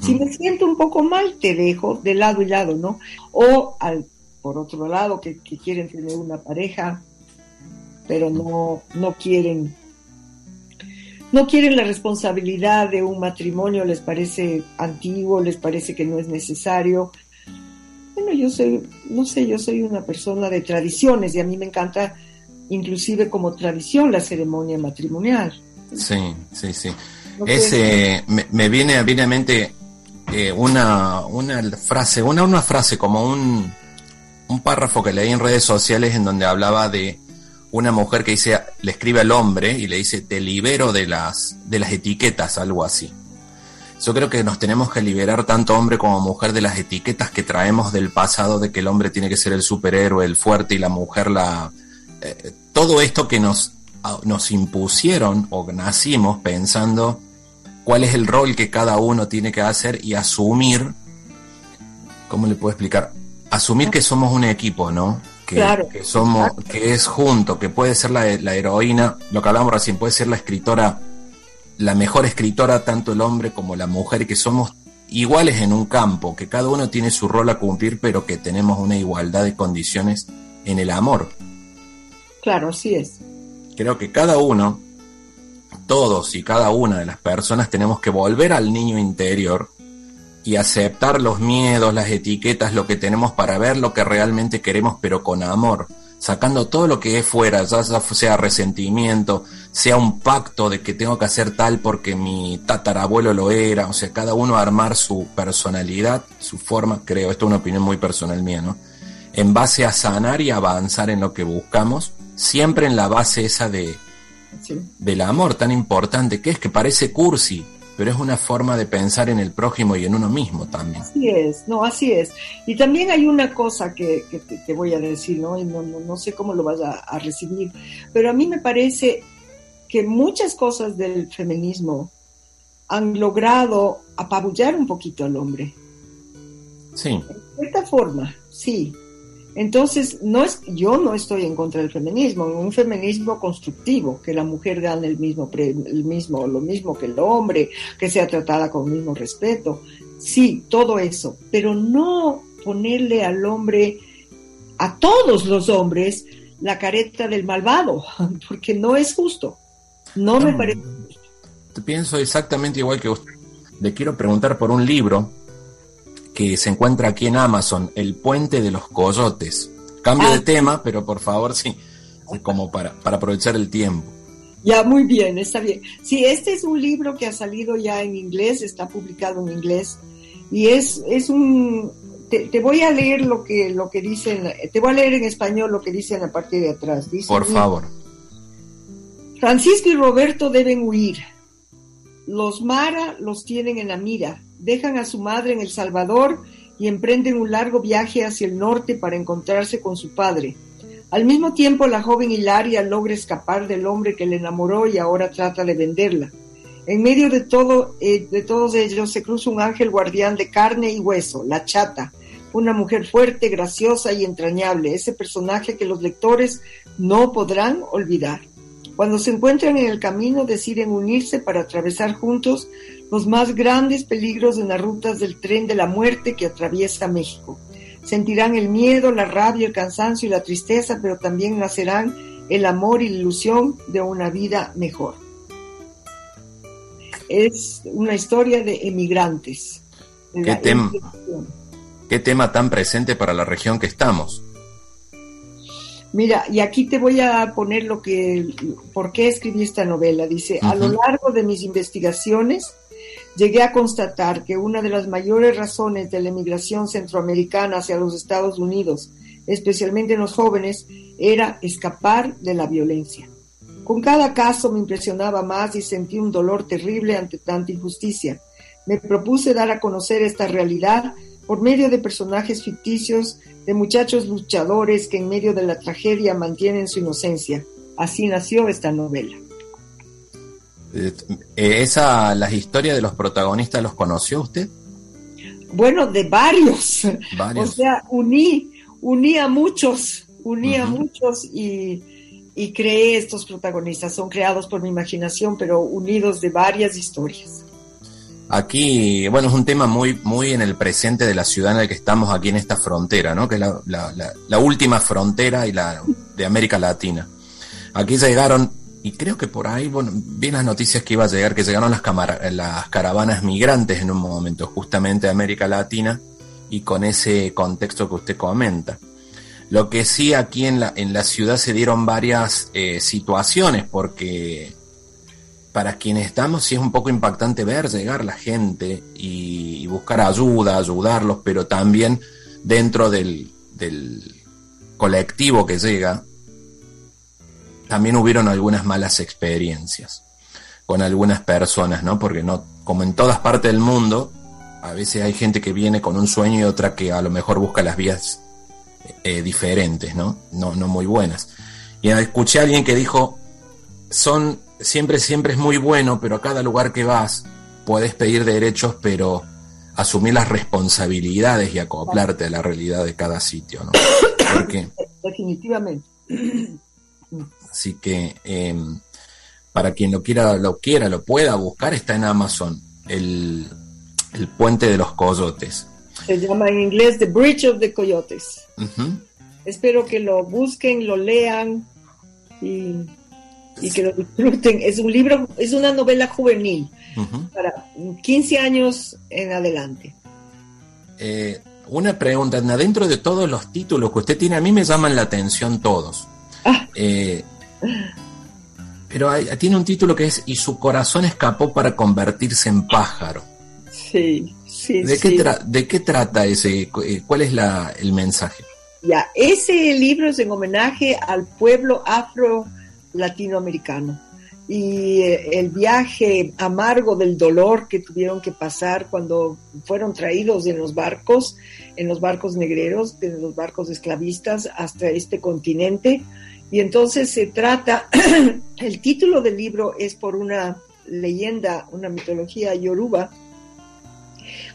Speaker 3: Si me siento un poco mal, te dejo de lado y lado, ¿no? O al por otro lado, que, quieren tener una pareja, pero no, no quieren no quieren la responsabilidad de un matrimonio, les parece antiguo, les parece que no es necesario. Bueno, yo soy, no sé, yo soy una persona de tradiciones y a mí me encanta inclusive como tradición la ceremonia matrimonial.
Speaker 2: Sí, sí, sí. Ese, me, viene, viene a mente eh, una, una frase, una, una frase como un, un párrafo que leí en redes sociales en donde hablaba de una mujer que dice, le escribe al hombre y le dice, te libero de las, de las etiquetas, algo así. Yo creo que nos tenemos que liberar tanto hombre como mujer de las etiquetas que traemos del pasado de que el hombre tiene que ser el superhéroe, el fuerte y la mujer la... Eh, todo esto que nos, nos impusieron o nacimos pensando cuál es el rol que cada uno tiene que hacer y asumir, ¿cómo le puedo explicar? Asumir que somos un equipo, ¿no? Que, que somos, que es junto, que puede ser la, la heroína, lo que hablamos recién, puede ser la escritora, la mejor escritora, tanto el hombre como la mujer, que somos iguales en un campo, que cada uno tiene su rol a cumplir, pero que tenemos una igualdad de condiciones en el amor.
Speaker 3: Claro, así es.
Speaker 2: Creo que cada uno, todos y cada una de las personas tenemos que volver al niño interior y aceptar los miedos, las etiquetas, lo que tenemos para ver lo que realmente queremos, pero con amor sacando todo lo que es fuera, ya sea resentimiento, sea un pacto de que tengo que hacer tal porque mi tatarabuelo lo era, o sea, cada uno armar su personalidad, su forma, creo, esto es una opinión muy personal mía, ¿no? En base a sanar y avanzar en lo que buscamos, siempre en la base esa de del amor tan importante, que es que parece cursi, pero es una forma de pensar en el prójimo y en uno mismo también.
Speaker 3: Así es, no, así es. Y también hay una cosa que, te, voy a decir, ¿no? Y no, no, sé cómo lo vas a, recibir, pero a mí me parece que muchas cosas del feminismo han logrado apabullar un poquito al hombre.
Speaker 2: Sí.
Speaker 3: De cierta forma, sí. Entonces, no es, yo no estoy en contra del feminismo, un feminismo constructivo, que la mujer gane el mismo, el mismo, lo mismo que el hombre, que sea tratada con el mismo respeto. Sí, todo eso, pero no ponerle al hombre, a todos los hombres, la careta del malvado, porque no es justo. No, me parece justo.
Speaker 2: Pienso exactamente igual que usted. Le quiero preguntar por un libro que se encuentra aquí en Amazon, El Puente de los Coyotes. Cambio de ah. tema, pero por favor, sí, como para, para aprovechar el tiempo.
Speaker 3: Ya, muy bien, está bien. Sí, este es un libro que ha salido ya en inglés, está publicado en inglés, y es, es un... Te, voy a leer lo que, lo que dicen, te voy a leer en español lo que dice en la parte de atrás. Dice,
Speaker 2: por favor.
Speaker 3: Francisco y Roberto deben huir. Los Mara los tienen en la mira dejan a su madre en El Salvador y emprenden un largo viaje hacia el norte para encontrarse con su padre. Al mismo tiempo, la joven Hilaria logra escapar del hombre que le enamoró y ahora trata de venderla. En medio de todo, eh, de todos ellos se cruza un ángel guardián de carne y hueso, la chata, una mujer fuerte, graciosa y entrañable, ese personaje que los lectores no podrán olvidar. Cuando se encuentran en el camino deciden unirse para atravesar juntos los más grandes peligros en las rutas del tren de la muerte que atraviesa México. Sentirán el miedo, la rabia, el cansancio y la tristeza, pero también nacerán el amor y la ilusión de una vida mejor. Es una historia de emigrantes.
Speaker 2: ¿Qué, tema, ¿Qué tema tan presente para la región que estamos?
Speaker 3: Mira, y aquí te voy a poner lo que, por qué escribí esta novela. Dice, a lo largo de mis investigaciones, llegué a constatar que una de las mayores razones de la emigración centroamericana hacia los Estados Unidos, especialmente en los jóvenes, era escapar de la violencia. Con cada caso me impresionaba más y sentí un dolor terrible ante tanta injusticia. Me propuse dar a conocer esta realidad por medio de personajes ficticios, de muchachos luchadores que en medio de la tragedia mantienen su inocencia. Así nació esta novela.
Speaker 2: Eh, esa, las historias de los protagonistas, ¿los conoció usted?
Speaker 3: Bueno, de varios. O sea, uní, uní a muchos, uní a muchos y, y creé estos protagonistas. Son creados por mi imaginación, pero unidos de varias historias.
Speaker 2: Aquí, bueno, es un tema muy, muy en el presente de la ciudad en la que estamos aquí en esta frontera, ¿no? Que es la, la, la última frontera y la de América Latina. Aquí llegaron y creo que por ahí, bueno, vi las noticias que iba a llegar, que llegaron las, caravanas migrantes en un momento, justamente de América Latina, y con ese contexto que usted comenta. Lo que sí aquí en la, en la ciudad se dieron varias eh, situaciones, porque para quienes estamos sí es un poco impactante ver llegar la gente y, buscar ayuda, ayudarlos, pero también dentro del, del colectivo que llega, también hubieron algunas malas experiencias con algunas personas, ¿no? Porque no, como en todas partes del mundo, a veces hay gente que viene con un sueño y otra que a lo mejor busca las vías eh, diferentes, ¿no? ¿no? No muy buenas. Y escuché a alguien que dijo, son, siempre, siempre es muy bueno, pero a cada lugar que vas puedes pedir derechos, pero asumir las responsabilidades y acoplarte a la realidad de cada sitio, ¿no?
Speaker 3: Porque, Definitivamente.
Speaker 2: Así que em, para quien lo quiera, lo quiera, lo pueda buscar, está en Amazon, el, el puente de los coyotes.
Speaker 3: Se llama en inglés The Bridge of the Coyotes. Espero que lo busquen, lo lean y, que lo disfruten. Es un libro, es una novela juvenil para 15 años en adelante.
Speaker 2: Eh, una pregunta, dentro de todos los títulos que usted tiene, a mí me llaman la atención todos. Ah. Eh, pero tiene un título que es Y su corazón escapó para convertirse en pájaro.
Speaker 3: Sí, sí.
Speaker 2: ¿De, Qué, ¿de qué trata ese? Eh, ¿Cuál es la, el mensaje?
Speaker 3: Ya, ese libro es en homenaje al pueblo afro-latinoamericano y eh, el viaje amargo del dolor que tuvieron que pasar cuando fueron traídos en los barcos, en los barcos negreros, en los barcos esclavistas hasta este continente. Y entonces se trata, el título del libro es por una leyenda, una mitología yoruba,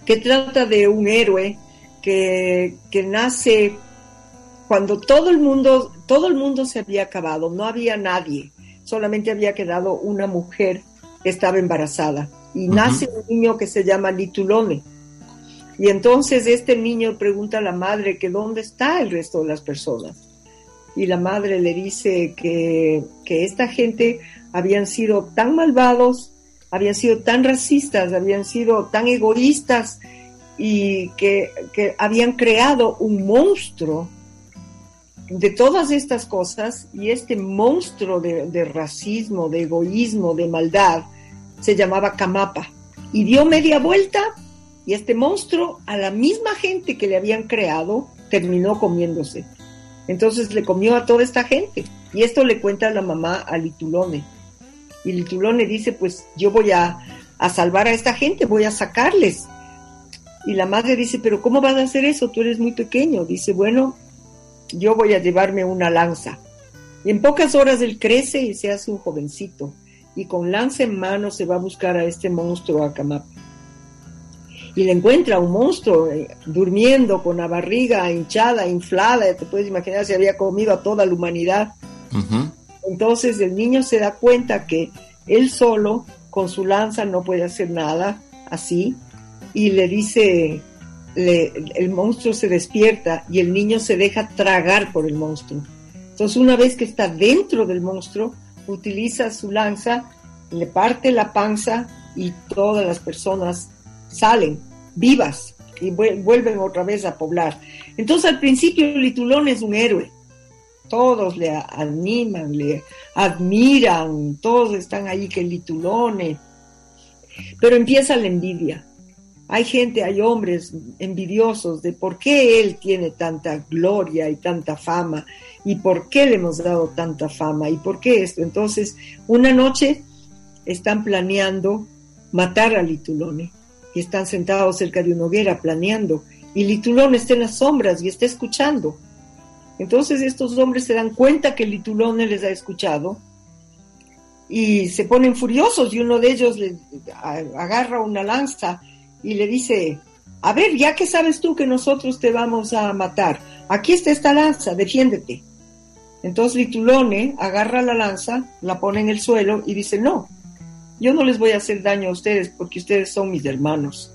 Speaker 3: que trata de un héroe que, que nace cuando todo el mundo, todo el mundo se había acabado, no había nadie, solamente había quedado una mujer que estaba embarazada y nace un niño que se llama Litulone. Y entonces este niño pregunta a la madre que dónde está el resto de las personas. Y la madre le dice que, que esta gente habían sido tan malvados, habían sido tan racistas, habían sido tan egoístas y que, que habían creado un monstruo de todas estas cosas y este monstruo de, racismo, de egoísmo, de maldad, se llamaba Camapa. Y dio media vuelta y este monstruo a la misma gente que le habían creado terminó comiéndose. Entonces le comió a toda esta gente. Y esto le cuenta la mamá a Litulone. Y Litulone dice, pues yo voy a, a salvar a esta gente, voy a sacarles. Y la madre dice, pero ¿cómo vas a hacer eso? Tú eres muy pequeño. Dice, bueno, yo voy a llevarme una lanza. Y en pocas horas él crece y se hace un jovencito, y con lanza en mano se va a buscar a este monstruo Acamapa. Y le encuentra un monstruo eh, durmiendo con la barriga hinchada, inflada, te puedes imaginar si había comido a toda la humanidad. Entonces el niño se da cuenta que él solo, con su lanza, no puede hacer nada así, y le dice el monstruo se despierta y el niño se deja tragar por el monstruo. Entonces una vez que está dentro del monstruo, utiliza su lanza, le parte la panza y todas las personas salen vivas y vuelven otra vez a poblar. Entonces al principio Litulón es un héroe. Todos le animan, le admiran, todos están ahí que Litulone. Pero empieza la envidia hay gente, hay hombres envidiosos de por qué él tiene tanta gloria y tanta fama y por qué le hemos dado tanta fama y por qué esto. Entonces, una noche están planeando matar a Litulone y están sentados cerca de una hoguera planeando y Litulone está en las sombras y está escuchando. Entonces estos hombres se dan cuenta que Litulone les ha escuchado y se ponen furiosos y uno de ellos le agarra una lanza y le dice, a ver, ya que sabes tú que nosotros te vamos a matar, aquí está esta lanza, defiéndete. Entonces Litulone agarra la lanza, la pone en el suelo y dice, no, yo no les voy a hacer daño a ustedes porque ustedes son mis hermanos.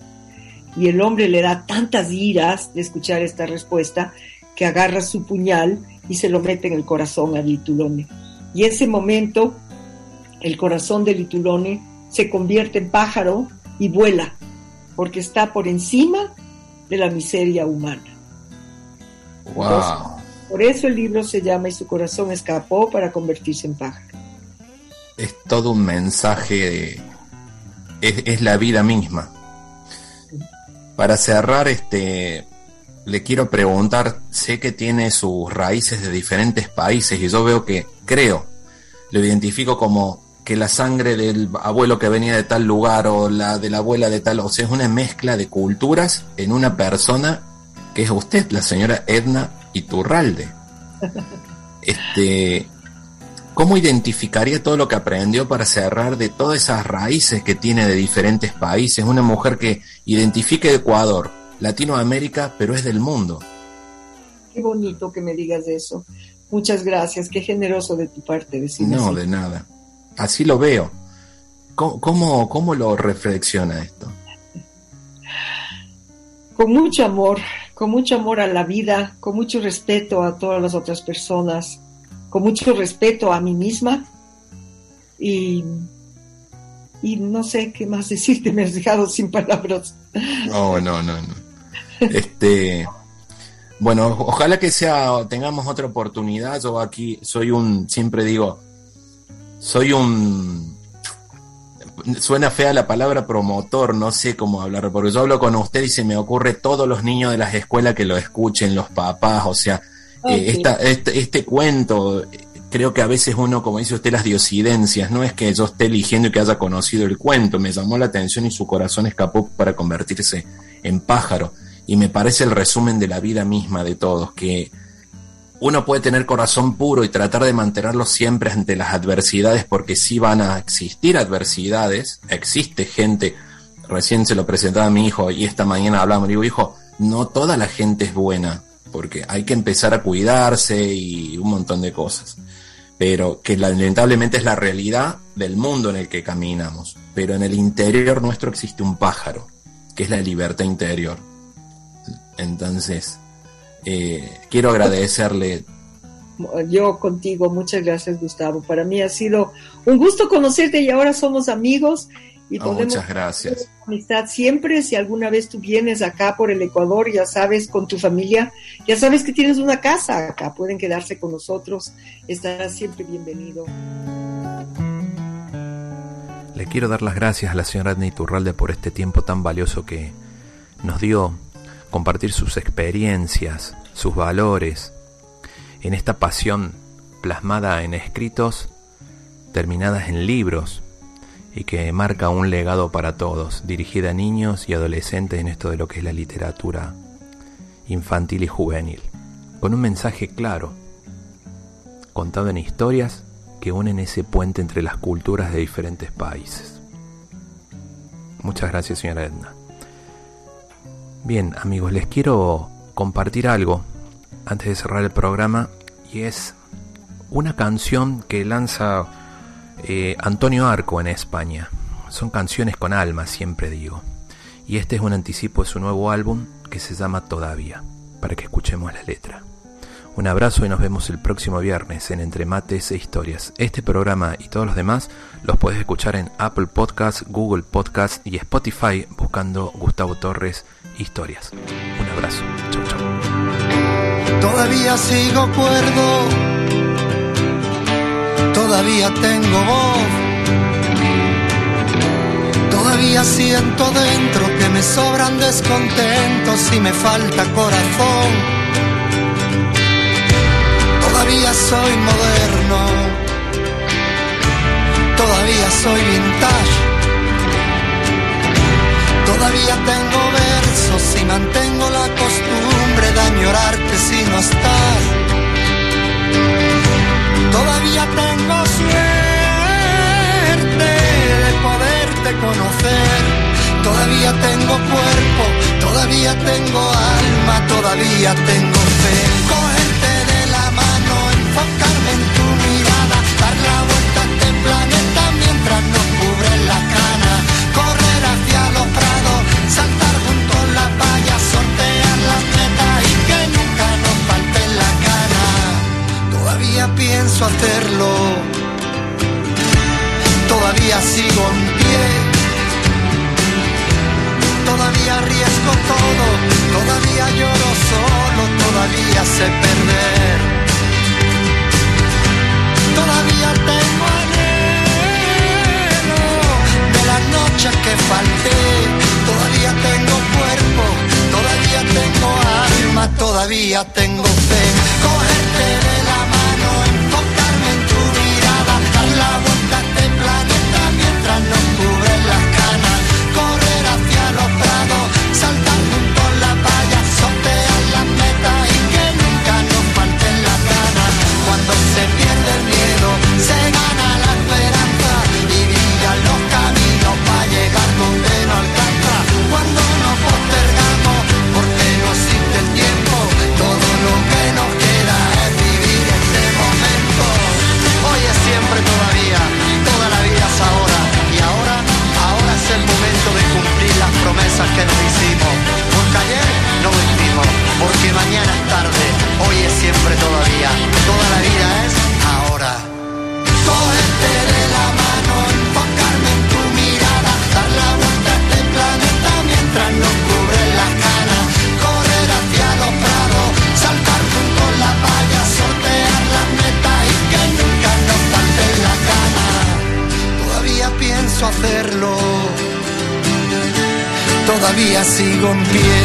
Speaker 3: Y el hombre le da tantas iras de escuchar esta respuesta que agarra su puñal y se lo mete en el corazón a Litulone. Y en ese momento el corazón de Litulone se convierte en pájaro y vuela porque está por encima de la miseria humana.
Speaker 2: Wow.
Speaker 3: por eso el libro se llama Y su corazón escapó para convertirse en pájaro.
Speaker 2: Es todo un mensaje, es, es la vida misma. Para cerrar, este, le quiero preguntar, sé que tiene sus raíces de diferentes países y yo veo que, creo, lo identifico como que la sangre del abuelo que venía de tal lugar o la de la abuela de tal, o sea, es una mezcla de culturas en una persona que es usted, la señora Edna Iturralde. Este, ¿cómo identificaría todo lo que aprendió para cerrar de todas esas raíces que tiene de diferentes países? Una mujer que identifique Ecuador, Latinoamérica, pero es del mundo.
Speaker 3: Qué bonito que me digas eso. Muchas gracias, qué generoso de tu parte decirme
Speaker 2: No, de nada. Así lo veo. ¿Cómo, cómo, lo reflexiona esto?
Speaker 3: Con mucho amor, con mucho amor a la vida, con mucho respeto a todas las otras personas, con mucho respeto a mí misma y, y no sé qué más decirte, me has dejado sin palabras.
Speaker 2: No, no, no, no. Este, bueno, ojalá que sea, tengamos otra oportunidad. Yo aquí soy un, siempre digo, soy un, suena fea la palabra promotor, no sé cómo hablar, porque yo hablo con usted y se me ocurre todos los niños de las escuelas que lo escuchen, los papás, o sea, eh, este, este, cuento, creo que a veces uno, como dice usted, las diosidencias, no es que yo esté eligiendo y que haya conocido el cuento, me llamó la atención y su corazón escapó para convertirse en pájaro. Y me parece el resumen de la vida misma de todos, que uno puede tener corazón puro y tratar de mantenerlo siempre ante las adversidades, porque sí van a existir adversidades, existe gente, recién se lo presentaba a mi hijo y esta mañana hablamos, digo, hijo, no toda la gente es buena, porque hay que empezar a cuidarse y un montón de cosas. Pero que lamentablemente es la realidad del mundo en el que caminamos. Pero en el interior nuestro existe un pájaro, que es la libertad interior entonces, eh, quiero agradecerle.
Speaker 3: Yo contigo, muchas gracias Gustavo. Para mí ha sido un gusto conocerte y ahora somos amigos y
Speaker 2: oh, podemos muchas gracias.
Speaker 3: amistad siempre. Si alguna vez tú vienes acá por el Ecuador, ya sabes, con tu familia, ya sabes que tienes una casa acá, pueden quedarse con nosotros, estarás siempre bienvenido.
Speaker 2: Le quiero dar las gracias a la señora Edna Iturralde por este tiempo tan valioso que nos dio compartir sus experiencias, sus valores, en esta pasión plasmada en escritos, terminadas en libros, y que marca un legado para todos, dirigida a niños y adolescentes en esto de lo que es la literatura infantil y juvenil, con un mensaje claro, contado en historias que unen ese puente entre las culturas de diferentes países. Muchas gracias, señora Edna. Bien, amigos, les quiero compartir algo antes de cerrar el programa y es una canción que lanza eh, Antonio Arco en España. Son canciones con alma, siempre digo. Y este es un anticipo de su nuevo álbum que se llama Todavía, para que escuchemos la letra. Un abrazo y nos vemos el próximo viernes en Entre Mates e Historias. Este programa y todos los demás los puedes escuchar en Apple Podcasts, Google Podcasts y Spotify buscando Gustavo Torres Historias. Un abrazo. Chau, chau.
Speaker 1: Todavía sigo cuerdo. Todavía tengo voz. Todavía siento dentro que me sobran descontentos y me falta corazón Todavía soy moderno, todavía soy vintage, todavía tengo versos y mantengo la costumbre de añorarte si no estás. Todavía tengo suerte de poderte conocer, todavía tengo cuerpo, todavía tengo alma, todavía tengo fe. Enfocarme en tu mirada, dar la vuelta a este planeta mientras nos cubre la cana, correr hacia los prados, saltar pienso hacerlo, todavía sigo en pie. Todavía arriesgo todo, todavía lloro solo, todavía sé perder. Todavía tengo anhelo de la noche que falté, todavía tengo cuerpo, todavía tengo alma, todavía tengo fe, cogerte que no hicimos. Porque ayer no vestimos, porque mañana es tarde, hoy es siempre todavía. Toda la vida es ahora. Cógete de la mano, enfocarme en tu mirada, dar la vuelta a este planeta mientras nos cubren las canas. Correr hacia los prados, saltar junto la valla, sortear las metas y que nunca nos falten las ganas. Todavía pienso hacerlo todavía sigo en pie.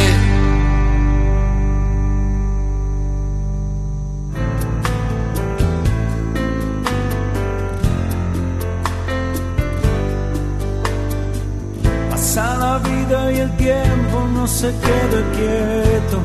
Speaker 4: Pasa la vida y el tiempo no se queda quieto